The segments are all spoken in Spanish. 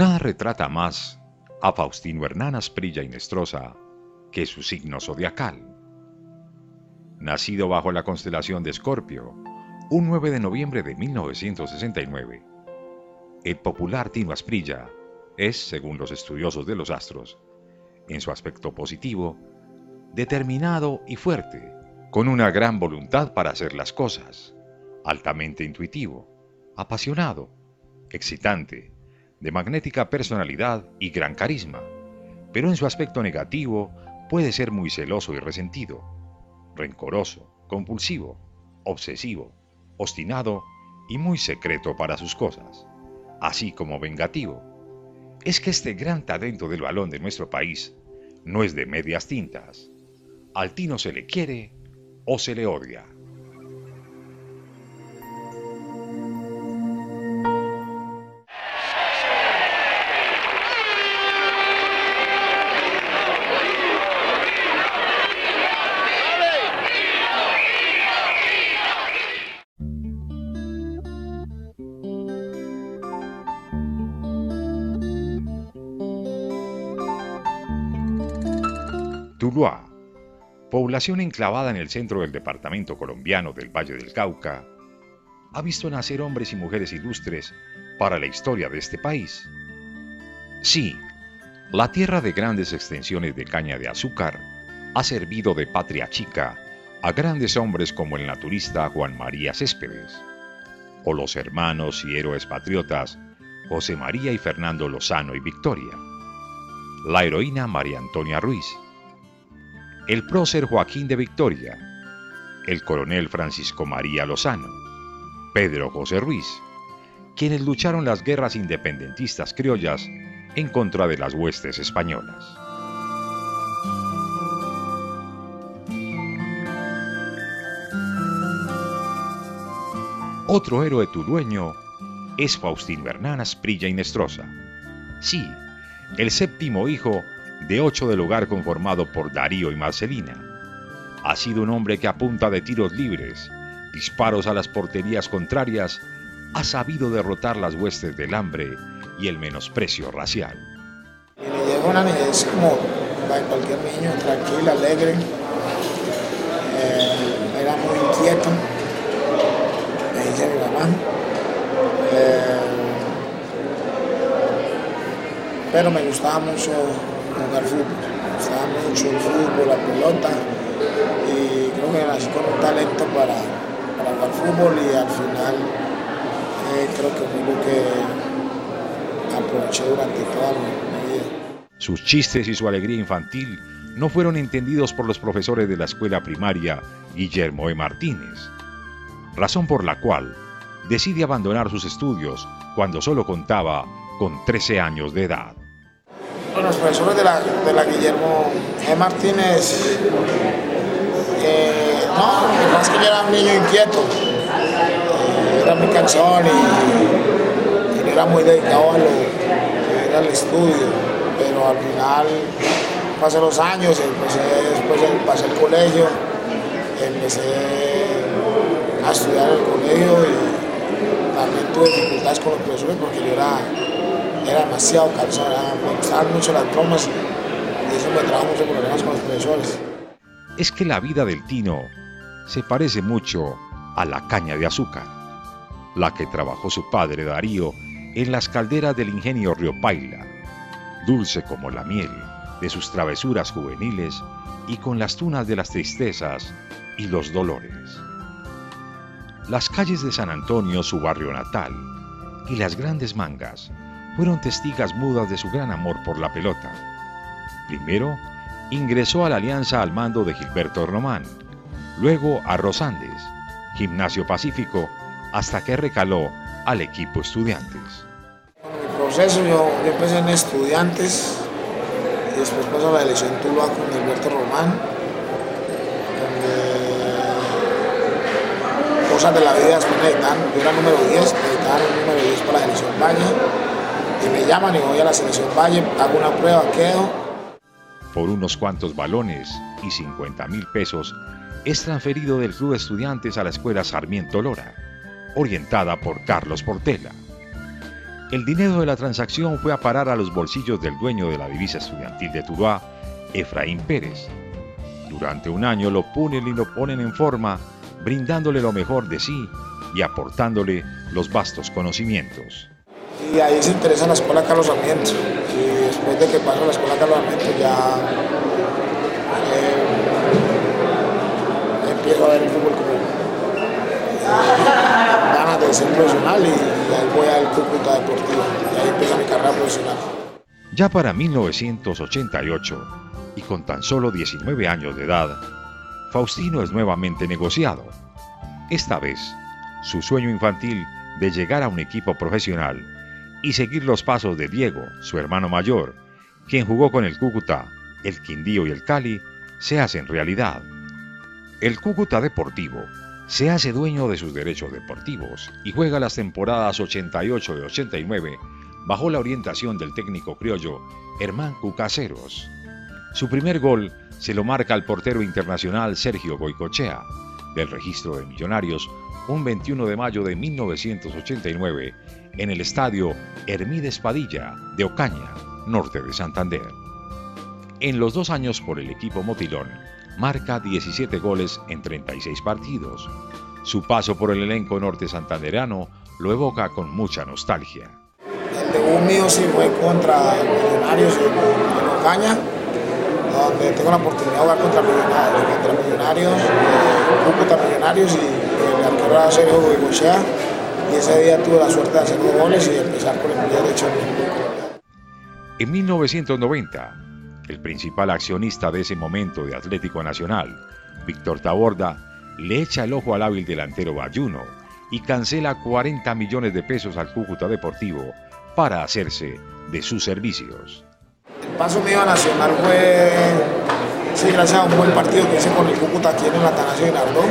Nada retrata más a Faustino Hernán Asprilla y Nestrosa que su signo zodiacal. Nacido bajo la constelación de Escorpio, un 9 de noviembre de 1969, el popular Tino Asprilla es, según los estudiosos de los astros, en su aspecto positivo, determinado y fuerte, con una gran voluntad para hacer las cosas, altamente intuitivo, apasionado, excitante, de magnética personalidad y gran carisma, pero en su aspecto negativo puede ser muy celoso y resentido, rencoroso, compulsivo, obsesivo, obstinado y muy secreto para sus cosas, así como vengativo. Es que este gran talento del balón de nuestro país no es de medias tintas. Al tino se le quiere o se le odia. Población enclavada en el centro del departamento colombiano del Valle del Cauca, ha visto nacer hombres y mujeres ilustres para la historia de este país. Sí, la tierra de grandes extensiones de caña de azúcar ha servido de patria chica a grandes hombres como el naturista Juan María Céspedes, o los hermanos y héroes patriotas José María y Fernando Lozano y Victoria, la heroína María Antonia Ruiz, el prócer Joaquín de Victoria, el coronel Francisco María Lozano, Pedro José Ruiz, quienes lucharon las guerras independentistas criollas en contra de las huestes españolas. Otro héroe tulueño es Faustino Hernán Asprilla y Nestrosa. Sí, el séptimo hijo de ocho del hogar conformado por Darío y Marcelina. Ha sido un hombre que a punta de tiros libres, disparos a las porterías contrarias, ha sabido derrotar las huestes del hambre y el menosprecio racial. Le llegó una niñez como cualquier niño, tranquilo, alegre. Eh, era muy inquieto, me dice mi mamá. Eh, pero me gustaba mucho jugar fútbol. Mucho el fútbol, la pelota y creo que nací con un talento para, para jugar fútbol y al final eh, creo que fue lo que aproveché durante toda mi vida. Sus chistes y su alegría infantil no fueron entendidos por los profesores de la escuela primaria Guillermo E. Martínez, razón por la cual decide abandonar sus estudios cuando solo contaba con 13 años de edad. Bueno, los profesores de la, de la Guillermo E. Martínez, eh, no, más que yo era un niño inquieto, eh, era muy cansón y, era muy dedicado a lo que el estudio, pero al final pasé los años, empecé, después pasé el colegio, empecé a estudiar en el colegio y también tuve dificultades con los profesores porque yo era era demasiado me gustaban mucho las y muchos problemas con los profesores. Es que la vida del Tino se parece mucho a la caña de azúcar, la que trabajó su padre Darío en las calderas del ingenio Río Paila, dulce como la miel de sus travesuras juveniles y con las tunas de las tristezas y los dolores. Las calles de San Antonio, su barrio natal, y las grandes mangas fueron testigas mudas de su gran amor por la pelota. Primero, ingresó a la Alianza al mando de Gilberto Román, luego a Rosandes, Gimnasio Pacífico, hasta que recaló al equipo estudiantes. mi proceso yo, empecé en estudiantes y después pasó a la elección Tuluá con Alberto Román, cosas de la vida después me yo era número 10, me el número 10 para la selección Valle y me llaman y voy a la selección Valle, hago una prueba, quedo. Por unos cuantos balones y 50 mil pesos es transferido del Club Estudiantes a la Escuela Sarmiento Lora, orientada por Carlos Portela. El dinero de la transacción fue a parar a los bolsillos del dueño de la divisa estudiantil de Tuluá, Efraín Pérez. Durante un año lo ponen y lo ponen en forma, brindándole lo mejor de sí y aportándole los vastos conocimientos. Y ahí se interesa la Escuela Carlos Sarmiento. Y después de que pasó la Escuela Carlos Sarmiento ya empiezo a ver el fútbol como ganas de ser profesional y, ahí voy al Cúcuta Deportivo y ahí empieza mi carrera profesional. Ya para 1988, y con tan solo 19 años de edad, Faustino es nuevamente negociado. Esta vez, su sueño infantil de llegar a un equipo profesional y seguir los pasos de Diego, su hermano mayor, quien jugó con el Cúcuta, el Quindío y el Cali, se hacen realidad. El Cúcuta Deportivo se hace dueño de sus derechos deportivos y juega las temporadas 88 y 89 bajo la orientación del técnico criollo Hermán Cucaseros. Su primer gol se lo marca al portero internacional Sergio Goicochea, del registro de Millonarios, un 21 de mayo de 1989, en el estadio Hermídez Padilla de Ocaña, norte de Santander. En los dos años por el equipo Motilón, marca 17 goles en 36 partidos. Su paso por el elenco norte santanderano lo evoca con mucha nostalgia. El debut mío sí fue contra Millonarios en, Ocaña, donde tengo la oportunidad de jugar contra Millonarios, contra Millonarios, Cúcuta Millonarios y el arquero Sergio Goicochea. Y ese día tuve la suerte de hacer goles y empezar con el Mundial de En 1990, el principal accionista de ese momento de Atlético Nacional, Víctor Taborda, le echa el ojo al hábil delantero Bayuno y cancela 40 millones de pesos al Cúcuta Deportivo para hacerse de sus servicios. El paso mío a Nacional fue, sí, gracias a un buen partido que hice con el Cúcuta aquí en el Atanasio Girardot,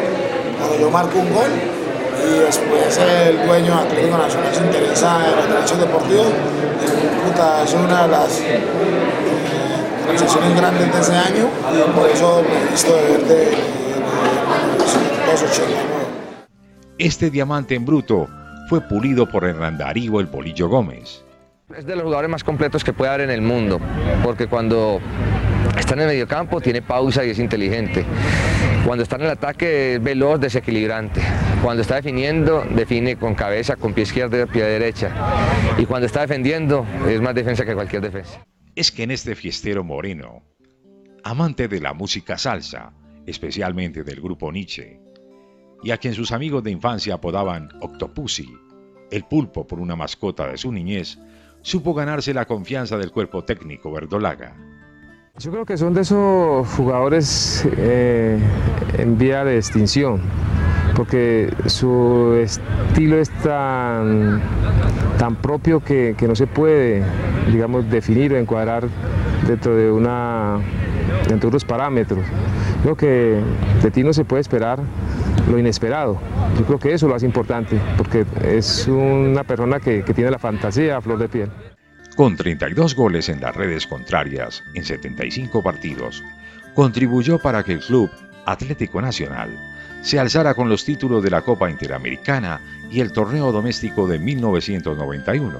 cuando yo marco un gol y después el dueño Atlético Nacional se interesa en los derechos deportivos. Es una de las organizaciones grandes de ese año y por eso me he visto de ver de, 1989. Este diamante en bruto fue pulido por Hernán Darío el Polillo Gómez. Es de los jugadores más completos que puede haber en el mundo, porque cuando está en el mediocampo tiene pausa y es inteligente. Cuando está en el ataque es veloz, desequilibrante. Cuando está definiendo, define con cabeza, con pie izquierdo y pie derecha. Y cuando está defendiendo, es más defensa que cualquier defensa es que en este fiestero moreno, amante de la música salsa, especialmente del grupo Nietzsche, y a quien sus amigos de infancia apodaban Octopussy, el pulpo por una mascota de su niñez, supo ganarse la confianza del cuerpo técnico verdolaga. Yo creo que son de esos jugadores eh, en vía de extinción, porque su estilo es tan, tan propio que, que no se puede digamos, definir o encuadrar dentro de, una, dentro de unos parámetros. Creo que de ti no se puede esperar lo inesperado. Yo creo que eso lo hace importante, porque es una persona que, que tiene la fantasía a flor de piel. Con 32 goles en las redes contrarias en 75 partidos, contribuyó para que el club Atlético Nacional se alzara con los títulos de la Copa Interamericana y el torneo doméstico de 1991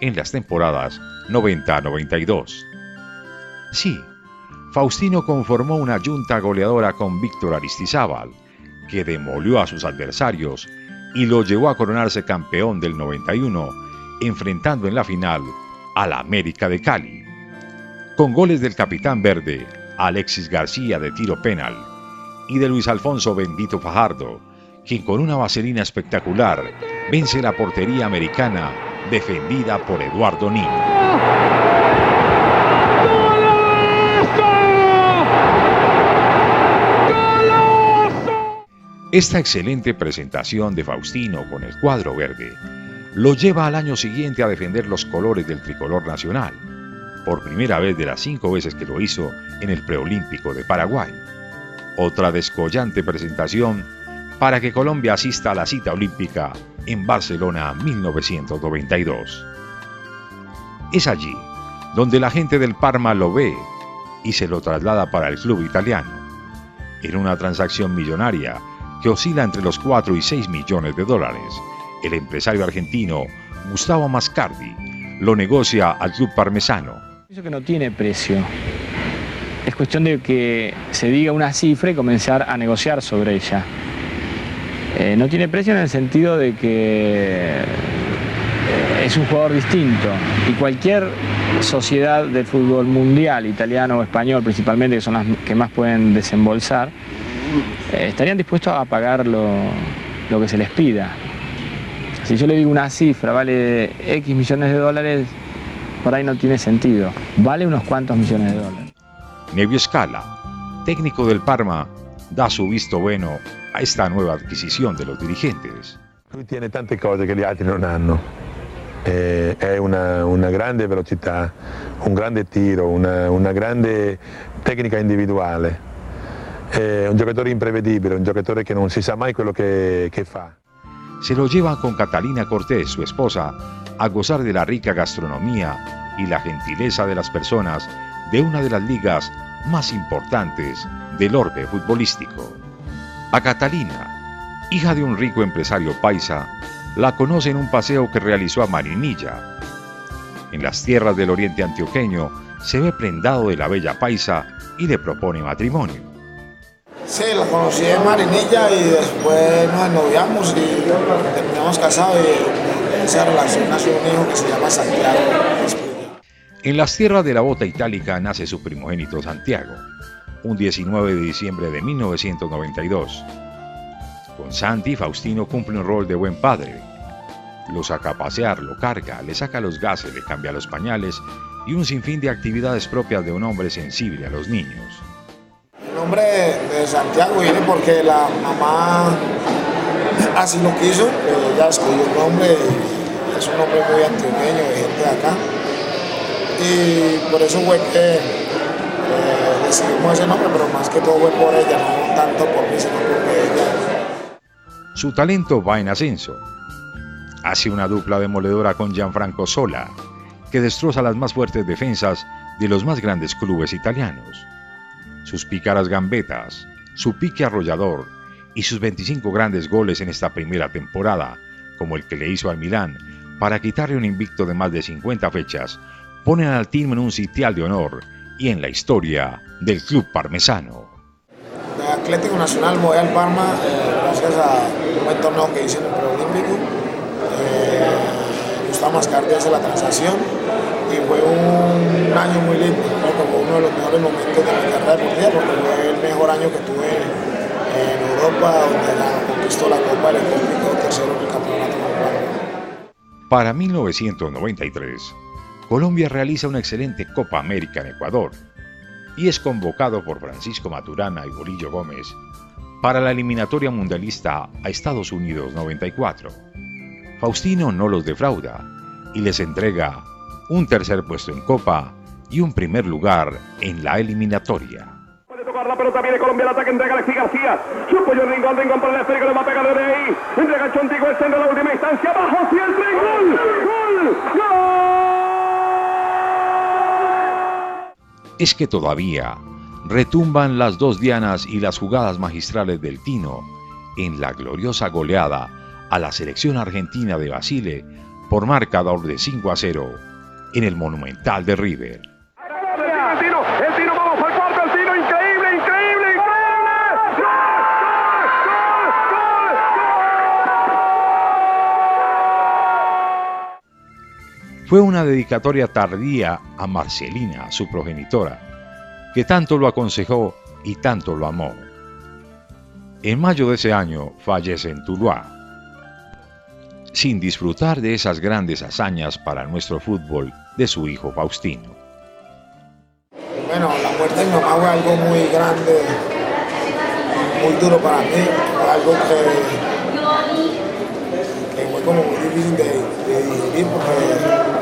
en las temporadas 90-92. Sí, Faustino conformó una junta goleadora con Víctor Aristizábal, que demolió a sus adversarios y lo llevó a coronarse campeón del 91, enfrentando en la final a la América de Cali. Con goles del capitán verde, Alexis García de tiro penal, y de Luis Alfonso Bendito Fajardo, quien con una vaselina espectacular vence la portería americana defendida por Eduardo Niño. Esta excelente presentación de Faustino con el cuadro verde lo lleva al año siguiente a defender los colores del tricolor nacional, por primera vez de las cinco veces que lo hizo en el preolímpico de Paraguay. Otra descollante presentación para que Colombia asista a la cita olímpica en Barcelona 1992. Es allí donde la gente del Parma lo ve y se lo traslada para el club italiano, en una transacción millonaria que oscila entre los 4 y 6 millones de dólares. El empresario argentino Gustavo Mascardi lo negocia al club parmesano. Eso que no tiene precio. Es cuestión de que se diga una cifra y comenzar a negociar sobre ella. Eh, no tiene precio en el sentido de que eh, es un jugador distinto y cualquier sociedad del fútbol mundial, italiano o español principalmente, que son las que más pueden desembolsar, eh, estarían dispuestos a pagar lo, lo que se les pida. Si yo le digo una cifra, vale X millones de dólares, por ahí no tiene sentido. Vale unos cuantos millones de dólares. Nevio Scala, técnico del Parma, da su visto bueno a esta nuova acquisizione dello dirigentes. Lui tiene tante cose che gli altri non hanno. Eh, è una, una, grande velocità, un grande tiro, una, una grande tecnica individuale. È un giocatore imprevedibile, un giocatore che non si sa mai quello che, che fa. Se lo lleva con Catalina Cortés, su esposa, a gozar de la rica gastronomía y la gentileza de las personas de una de las ligas más importantes del orbe futbolístico. A Catalina, hija de un rico empresario paisa, la conoce en un paseo que realizó a Marinilla. En las tierras del oriente antioqueño se ve prendado de la bella paisa y le propone matrimonio. Sí, la conocí en Marinilla y después nos ennoviamos y terminamos casados y esa relación nació un hijo que se llama Santiago. En las tierras de la bota itálica nace su primogénito Santiago, un 19 de diciembre de 1992. Con Santi, Faustino cumple un rol de buen padre. Lo saca a pasear, lo carga, le saca los gases, le cambia los pañales y un sinfín de actividades propias de un hombre sensible a los niños. El nombre de Santiago viene porque la mamá así lo quiso, ella escogió el nombre, es un nombre muy antioqueño de gente de acá y por eso fue que eh, ese nombre, pero más que todo fue por ella, no tanto por mí, sino por ella. Su talento va en ascenso. Hace una dupla demoledora con Gianfranco Sola, que destroza las más fuertes defensas de los más grandes clubes italianos. Sus pícaras gambetas, su pique arrollador y sus 25 grandes goles en esta primera temporada, como el que le hizo al Milán, para quitarle un invicto de más de 50 fechas, ponen al team en un sitial de honor y en la historia del club parmesano. El Atlético Nacional voy al Parma eh, gracias a un buen torneo que hice en el preolímpico. Eh, Gustavo Mascardi hace la transacción y fue un año muy lindo, creo que fue uno de los mejores momentos de mi carrera deportiva porque fue el mejor año que tuve en Europa donde la, conquistó la Copa del Olímpico, tercero en el campeonato. Para 1993, Colombia realiza una excelente Copa América en Ecuador y es convocado por Francisco Maturana y Bolillo Gómez para la eliminatoria mundialista a Estados Unidos 94. Faustino no los defrauda y les entrega un tercer puesto en Copa y un primer lugar en la eliminatoria. Puede tocar la pelota, viene Colombia, ataque, García. El va a pegar el centro de la última instancia, gol, gol, gol. Es que todavía retumban las dos dianas y las jugadas magistrales del Tino en la gloriosa goleada a la selección argentina de Basile por marcador de 5 a 0 en el Monumental de River. Fue una dedicatoria tardía a Marcelina, su progenitora, que tanto lo aconsejó y tanto lo amó. En mayo de ese año fallece en Tuluá, sin disfrutar de esas grandes hazañas para nuestro fútbol de su hijo Faustino. Bueno, la muerte de mi mamá fue algo muy grande, muy duro para mí, algo que, que fue como muy difícil de, de porque,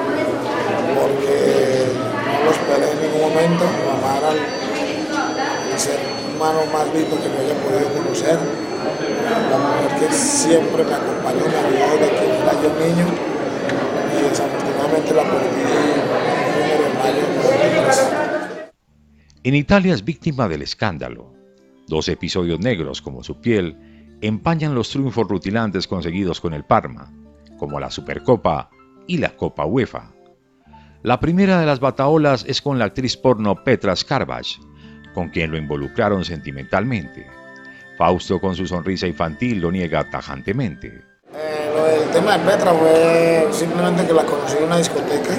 porque no los esperé en ningún momento. Mi mamá era el, ser humano más lindo que me haya podido conocer. La mujer que siempre me acompañó, me ayudó desde que era yo niño y desafortunadamente la perdí el 1 de mayo En Italia es víctima del escándalo. Dos episodios negros como su piel empañan los triunfos rutilantes conseguidos con el Parma, como la Supercopa y la Copa UEFA. La primera de las bataolas es con la actriz porno Petra Skarbach, con quien lo involucraron sentimentalmente. Fausto con su sonrisa infantil lo niega tajantemente. Eh, el tema de Petra fue simplemente que la conocí en una discoteca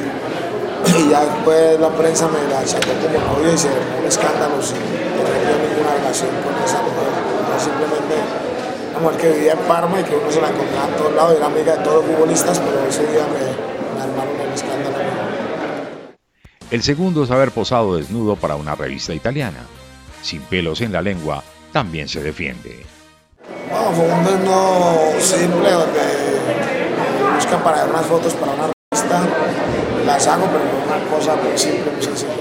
y ya después la prensa me la sacó como novio y se un escándalo sin tener ninguna relación con esa mujer. simplemente una mujer que vivía en Parma y que uno se la encontraba en todos lados, era amiga de todos los futbolistas, pero ese día me, me armaron el escándalo. El segundo es haber posado desnudo para una revista italiana. Sin pelos en la lengua, también se defiende. Bueno, fue un desnudo simple donde buscan para ver unas fotos para una revista, las hago, pero una cosa muy simple, muy sencilla.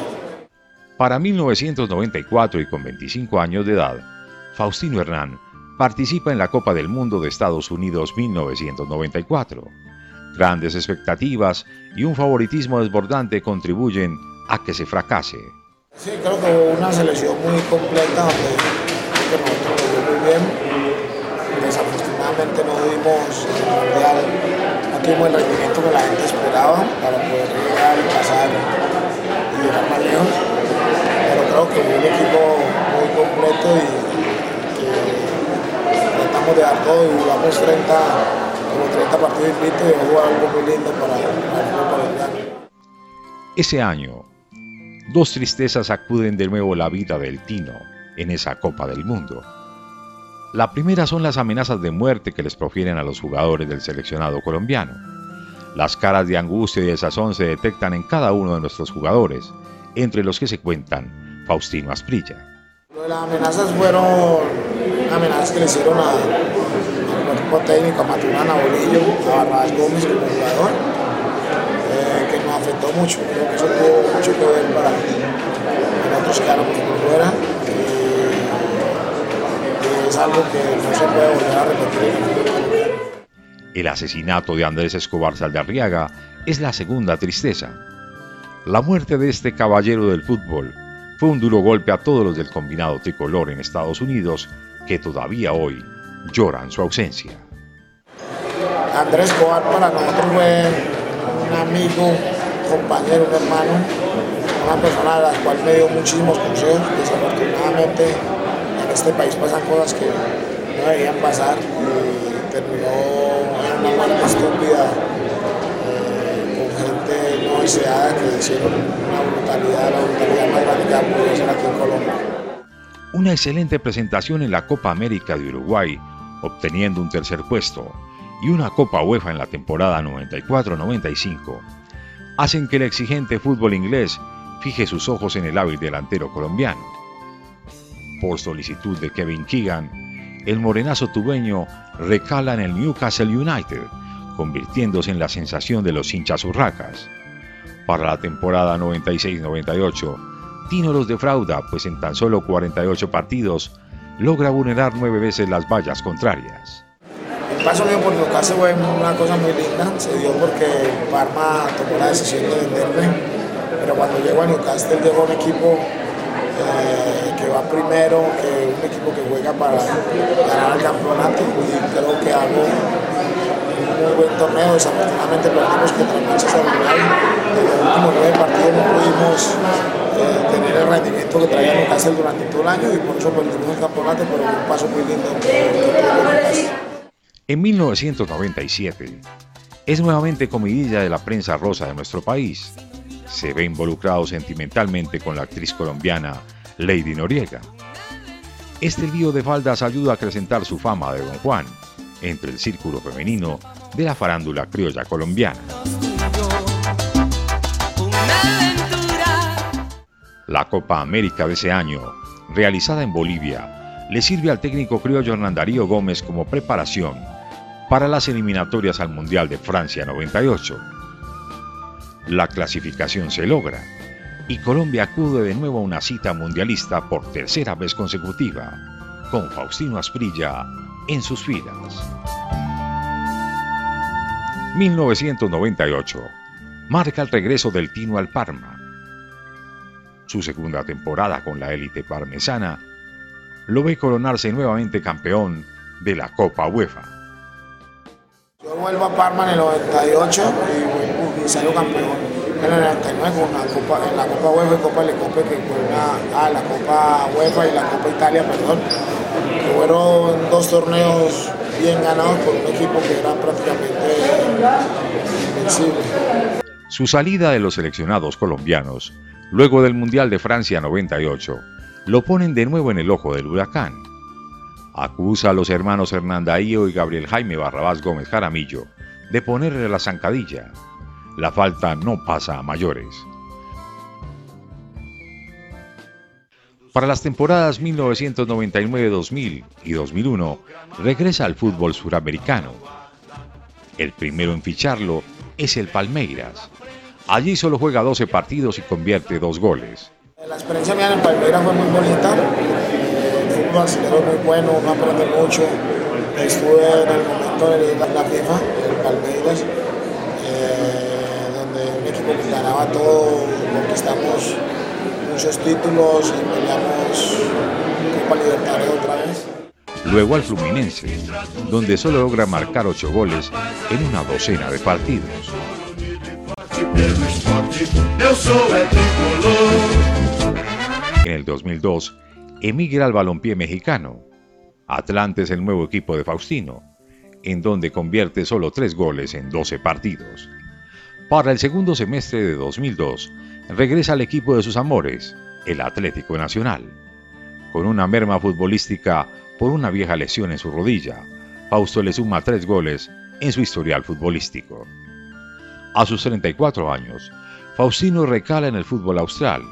Para 1994 y con 25 años de edad, Faustino Hernán participa en la Copa del Mundo de Estados Unidos 1994. Grandes expectativas y un favoritismo desbordante contribuyen a que se fracase. Sí, creo que hubo una selección muy completa donde nosotros nos muy bien. Desafortunadamente no dimos no tuvimos el rendimiento que la gente esperaba para poder llegar y pasar y llegar más lejos. Pero creo que fue un equipo muy completo y de dar todo y jugamos 30, como 30 partidos invictos y jugado algo muy lindo para, el fútbol colombiano. Ese año, dos tristezas acuden de nuevo la vida del Tino en esa Copa del Mundo. La primera son las amenazas de muerte que les profieren a los jugadores del seleccionado colombiano. Las caras de angustia y desazón se detectan en cada uno de nuestros jugadores, entre los que se cuentan Faustino Asprilla. Las amenazas fueron amenazas que le hicieron a, equipo técnico, a Maturana, Bolillo, a Barrabás Gómez como jugador, eh, que nos afectó mucho. Creo que eso tuvo mucho que ver para que nosotros quedáramos por fuera. Y, es algo que no se puede volver a repetir El asesinato de Andrés Escobar Saldarriaga es la segunda tristeza. La muerte de este caballero del fútbol fue un duro golpe a todos los del combinado tricolor en Estados Unidos que todavía hoy lloran su ausencia. Andrés Cobar para nosotros fue un amigo, compañero, un hermano, una persona a la cual me dio muchísimos consejos. Desafortunadamente en este país pasan cosas que no deberían pasar y terminó en una muerte estúpida eh, con gente no deseada que hicieron una brutalidad, la brutalidad más grande que ha aquí en Colombia una excelente presentación en la Copa América de Uruguay, obteniendo un tercer puesto, y una Copa UEFA en la temporada 94-95, hacen que el exigente fútbol inglés fije sus ojos en el hábil delantero colombiano. Por solicitud de Kevin Keegan, el morenazo tubeño recala en el Newcastle United, convirtiéndose en la sensación de los hinchas urracas. Para la temporada 96-98, Tino los defrauda, pues en tan solo 48 partidos logra vulnerar nueve veces las vallas contrarias. Paso mío por Newcastle fue una cosa muy linda, se dio porque Parma tomó la decisión de venderme, pero cuando llego a Newcastle llegó un equipo eh, que va primero, que un equipo que juega para ganar el campeonato y creo que hago un muy buen torneo, desafortunadamente perdimos contra Manchester United, en los últimos nueve partidos no pudimos eh, tener el rendimiento que traía Newcastle durante todo el año y por eso perdimos el campeonato, pero un paso muy lindo En 1997, es nuevamente comidilla de la prensa rosa de nuestro país. Se ve involucrado sentimentalmente con la actriz colombiana Lady Noriega. Este lío de faldas ayuda a acrecentar su fama de Don Juan entre el círculo femenino de la farándula criolla colombiana. La Copa América de ese año, realizada en Bolivia, le sirve al técnico criollo Hernán Darío Gómez como preparación para las eliminatorias al Mundial de Francia 98, La clasificación se logra y Colombia acude de nuevo a una cita mundialista por tercera vez consecutiva, con Faustino Asprilla en sus filas. 1998 marca el regreso del Tino al Parma. Su segunda temporada con la élite parmesana lo ve coronarse nuevamente campeón de la Copa UEFA. Yo vuelvo a Parma en el 98 y, salgo campeón en el 99 con la Copa, en la Copa UEFA y Copa Lecope, que fue una, ah, la Copa UEFA y la Copa Italia, perdón, que fueron dos torneos bien ganados por un equipo que era prácticamente invencible. Su salida de los seleccionados colombianos, luego del Mundial de Francia 98, lo ponen de nuevo en el ojo del huracán. Acusa a los hermanos Hernandaío y Gabriel Jaime Barrabás Gómez Jaramillo de ponerle la zancadilla. La falta no pasa a mayores. Para las temporadas 1999-2000 y 2001, regresa al fútbol suramericano. El primero en ficharlo es el Palmeiras. Allí solo juega 12 partidos y convierte dos goles. La experiencia mía en el Palmeiras fue muy bonita. El fútbol brasileño muy bueno, uno aprende mucho. Estuve en el momento de la FIFA, el Palmeiras, eh, donde un equipo que ganaba todo, conquistamos muchos títulos y peleamos Copa Libertadores otra vez. Luego al Fluminense, donde solo logra marcar ocho goles en una docena de partidos. En el 2002, emigra al balompié mexicano. Atlante es el nuevo equipo de Faustino, en donde convierte solo tres goles en 12 partidos. Para el segundo semestre de 2002, regresa al equipo de sus amores, el Atlético Nacional. Con una merma futbolística por una vieja lesión en su rodilla, Fausto le suma tres goles en su historial futbolístico. A sus 34 años, Faustino recala en el fútbol austral.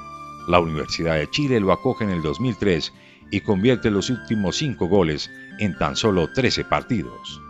La Universidad de Chile lo acoge en el 2003 y convierte los últimos cinco goles en tan solo 13 partidos.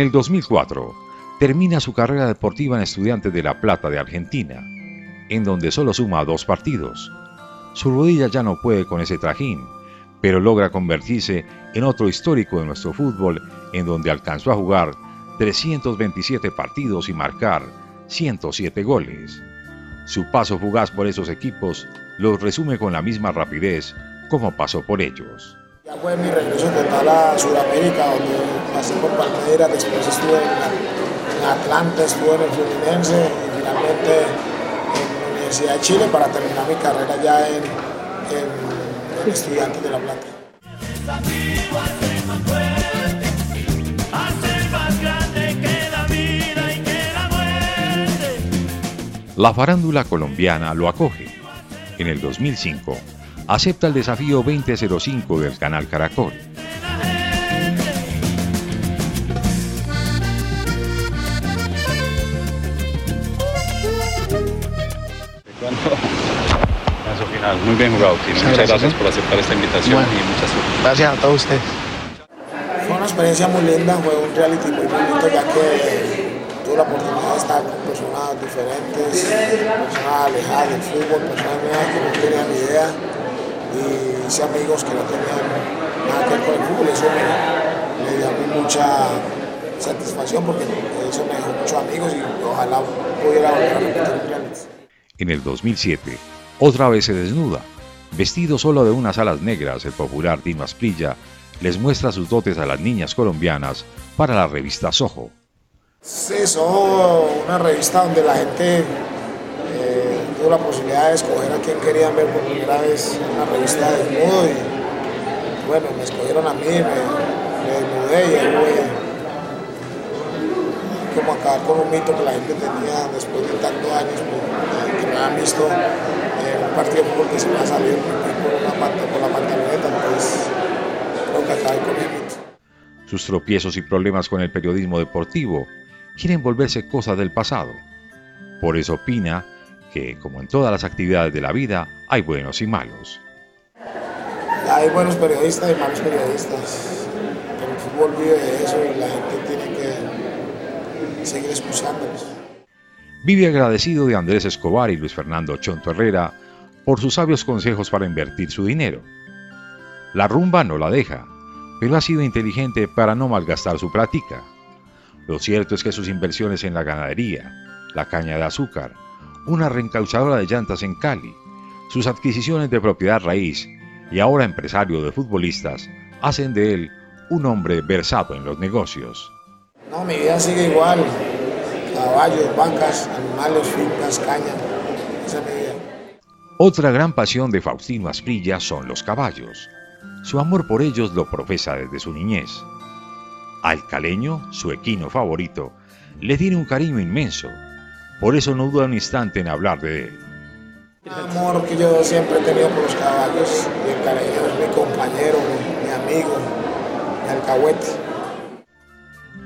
El 2004, termina su carrera deportiva en Estudiantes de La Plata de Argentina, en donde solo suma dos partidos. Su rodilla ya no puede con ese trajín, pero logra convertirse en otro histórico de nuestro fútbol, en donde alcanzó a jugar 327 partidos y marcar 107 goles. Su paso fugaz por esos equipos los resume con la misma rapidez como pasó por ellos. Ya fue mi regreso total a Sudamérica, donde pasé por Palmeiras, después estuve en, Atlanta, estuve en el Fluminense y finalmente en la Universidad de Chile para terminar mi carrera ya en, en, Estudiantes de La Plata. La farándula colombiana lo acoge. En el 2005 acepta el desafío 2005 del canal Caracol. final. Muy bien jugado, Muchas, gracias, por aceptar esta invitación y muchas suerte. Gracias a todos ustedes. Fue una experiencia muy linda, fue un reality muy bonito ya que tuve la oportunidad de estar con personas diferentes, personas alejadas del fútbol, personas que no tenían ni idea y hice amigos que no tenían nada que ver con el fútbol. Eso me, me dio mucha satisfacción porque eso me dejó muchos amigos y ojalá pudiera volver a repetir reality. En el 2007, otra vez se desnuda. Vestido solo de unas alas negras, el popular Dino Asprilla les muestra sus dotes a las niñas colombianas para la revista Soho. Sí, Soho, una revista donde la gente eh, tuvo la posibilidad de escoger a quien querían ver por primera vez una revista de desnudo y bueno, me escogieron a mí, me, me desnudé y ahí fue como acabar con un mito que la gente tenía después de tantos años, pues, que me han visto en un partido de fútbol que se me ha salido por, una, por la pantaloneta, entonces creo que acabé con el mito. Sus tropiezos y problemas con el periodismo deportivo quieren volverse cosas del pasado. Por eso opina que, como en todas las actividades de la vida, hay buenos y malos. Hay buenos periodistas y malos periodistas. El fútbol vive de eso y la gente tiene que seguir escuchándolos. Vive agradecido de Andrés Escobar y Luis Fernando Chonto Herrera por sus sabios consejos para invertir su dinero. La rumba no la deja, pero ha sido inteligente para no malgastar su práctica. Lo cierto es que sus inversiones en la ganadería, la caña de azúcar, una reencauchadora de llantas en Cali, sus adquisiciones de propiedad raíz y ahora empresario de futbolistas hacen de él un hombre versado en los negocios. No, mi vida sigue igual. Caballos, vacas, animales, fincas, caña. Esa es mi vida. Otra gran pasión de Faustino Asprilla son los caballos. Su amor por ellos lo profesa desde su niñez. Al caleño, su equino favorito, le tiene un cariño inmenso. Por eso no duda un instante en hablar de él. El amor que yo siempre he tenido por los caballos, caleño es mi compañero, mi, mi amigo, mi alcahuete.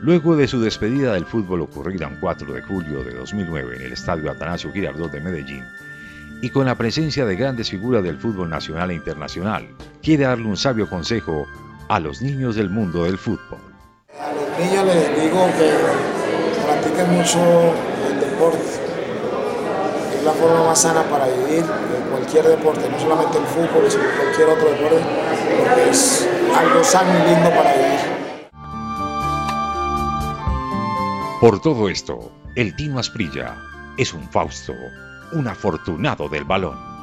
Luego de su despedida del fútbol ocurrida un 4 de julio de 2009 en el estadio Atanasio Girardot de Medellín, y con la presencia de grandes figuras del fútbol nacional e internacional, quiere darle un sabio consejo a los niños del mundo del fútbol. A los niños les digo que practiquen mucho Es la forma más sana para vivir de cualquier deporte, no solamente el fútbol, sino cualquier otro deporte, porque es algo sano y lindo para vivir. Por todo esto, el Tino Asprilla es un Fausto, un afortunado del balón.